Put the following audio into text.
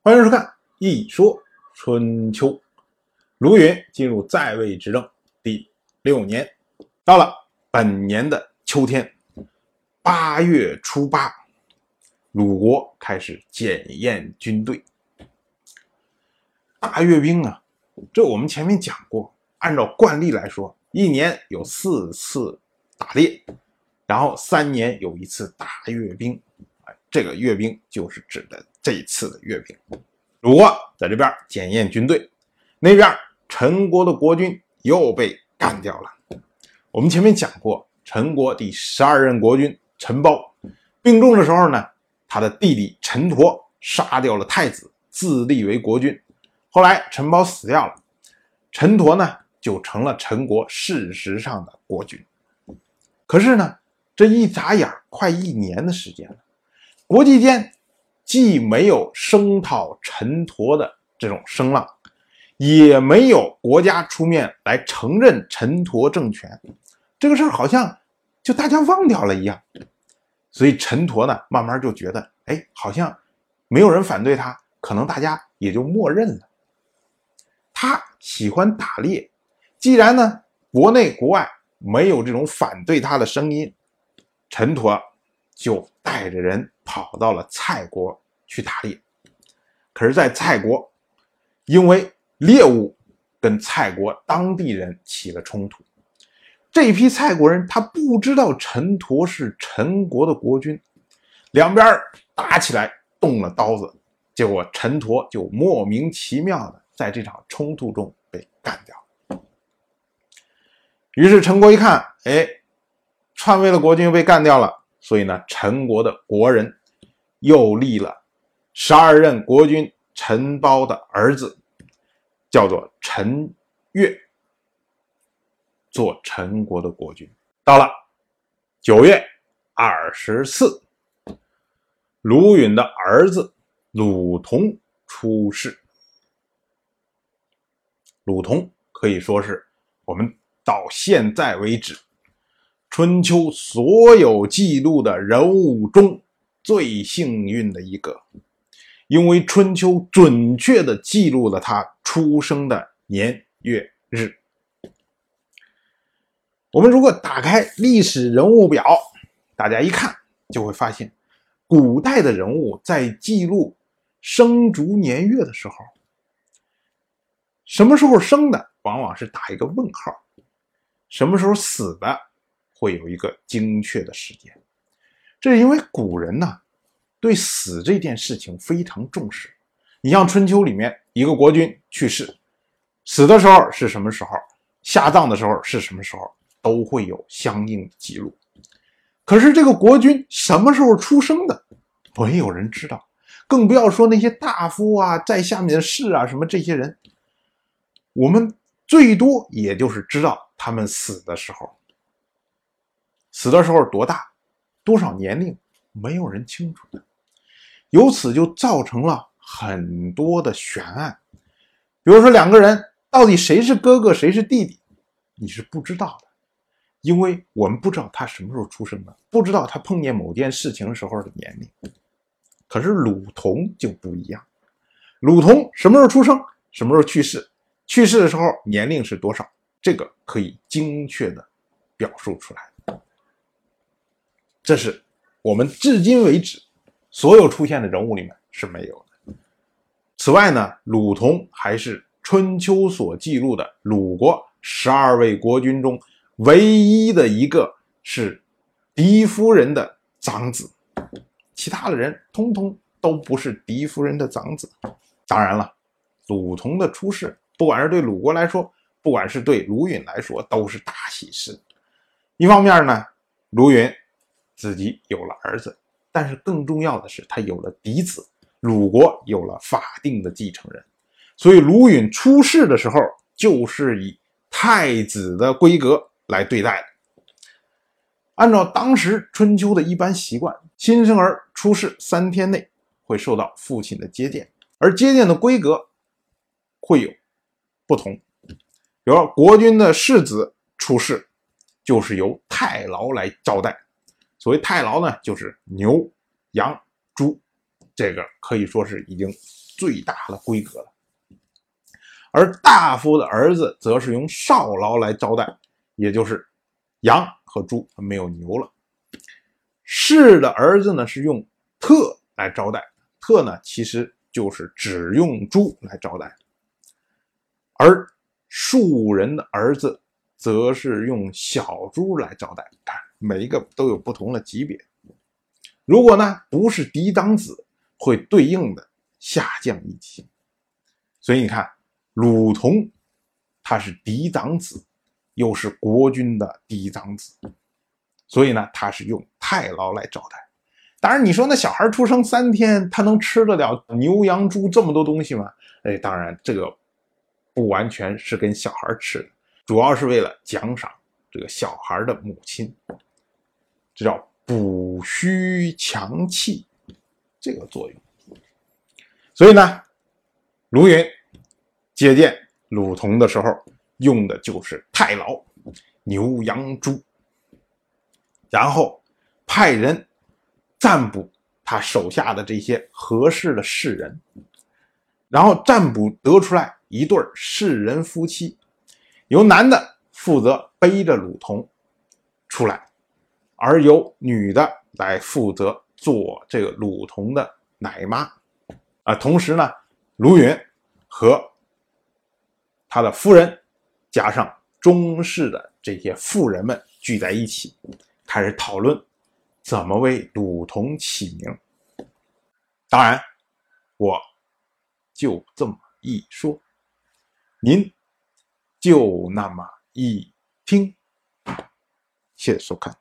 欢迎收看《一说春秋》。卢云进入在位执政第六年，到了本年的秋天，八月初八，鲁国开始检验军队。大阅兵啊，这我们前面讲过，按照惯例来说，一年有四次打猎，然后三年有一次大阅兵。这个阅兵就是指的这一次的阅兵。鲁国在这边检验军队，那边陈国的国君又被干掉了。我们前面讲过，陈国第十二任国君陈包病重的时候呢，他的弟弟陈佗杀掉了太子，自立为国君。后来陈包死掉了，陈佗呢就成了陈国事实上的国君。可是呢，这一眨眼快一年的时间了，国际间既没有声讨陈陀的这种声浪，也没有国家出面来承认陈陀政权，这个事儿好像就大家忘掉了一样。所以陈陀呢，慢慢就觉得，哎，好像没有人反对他，可能大家也就默认了。他喜欢打猎，既然呢国内国外没有这种反对他的声音，陈陀就带着人跑到了蔡国去打猎。可是，在蔡国，因为猎物跟蔡国当地人起了冲突，这批蔡国人他不知道陈佗是陈国的国君，两边打起来，动了刀子，结果陈佗就莫名其妙的。在这场冲突中被干掉。于是陈国一看，哎，篡位的国君被干掉了，所以呢，陈国的国人又立了十二任国君陈包的儿子，叫做陈越，做陈国的国君。到了九月二十四，鲁允的儿子鲁同出世。鲁同可以说是我们到现在为止春秋所有记录的人物中最幸运的一个，因为春秋准确的记录了他出生的年月日。我们如果打开历史人物表，大家一看就会发现，古代的人物在记录生卒年月的时候。什么时候生的，往往是打一个问号；什么时候死的，会有一个精确的时间。这是因为古人呢，对死这件事情非常重视。你像春秋里面，一个国君去世，死的时候是什么时候，下葬的时候是什么时候，都会有相应的记录。可是这个国君什么时候出生的，没有人知道，更不要说那些大夫啊，在下面的士啊，什么这些人。我们最多也就是知道他们死的时候，死的时候多大，多少年龄，没有人清楚的，由此就造成了很多的悬案。比如说两个人到底谁是哥哥谁是弟弟，你是不知道的，因为我们不知道他什么时候出生的，不知道他碰见某件事情时候的年龄。可是鲁童就不一样，鲁童什么时候出生，什么时候去世。去世的时候年龄是多少？这个可以精确的表述出来。这是我们至今为止所有出现的人物里面是没有的。此外呢，鲁同还是春秋所记录的鲁国十二位国君中唯一的一个是狄夫人的长子，其他的人通通都不是狄夫人的长子。当然了，鲁同的出世。不管是对鲁国来说，不管是对鲁允来说，都是大喜事。一方面呢，鲁允自己有了儿子，但是更重要的是，他有了嫡子，鲁国有了法定的继承人。所以鲁允出世的时候，就是以太子的规格来对待的。按照当时春秋的一般习惯，新生儿出世三天内会受到父亲的接见，而接见的规格会有。不同，比如国君的世子出世，就是由太牢来招待。所谓太牢呢，就是牛、羊、猪这个可以说是已经最大的规格了。而大夫的儿子则是用少劳来招待，也就是羊和猪，没有牛了。士的儿子呢是用特来招待，特呢其实就是只用猪来招待。而庶人的儿子则是用小猪来招待，看每一个都有不同的级别。如果呢不是嫡长子，会对应的下降一级。所以你看。鲁同，他是嫡长子，又是国君的嫡长子，所以呢，他是用太牢来招待。当然，你说那小孩出生三天，他能吃得了牛羊猪这么多东西吗？哎，当然，这个不完全是跟小孩吃的，主要是为了奖赏这个小孩的母亲，这叫补虚强气这个作用。所以呢，卢云。接见鲁同的时候，用的就是太牢、牛羊猪，然后派人占卜他手下的这些合适的士人，然后占卜得出来一对士人夫妻，由男的负责背着鲁同出来，而由女的来负责做这个鲁童的奶妈，啊，同时呢，卢云和他的夫人，加上中式的这些妇人们聚在一起，开始讨论怎么为鲁童起名。当然，我就这么一说，您就那么一听。谢谢收看。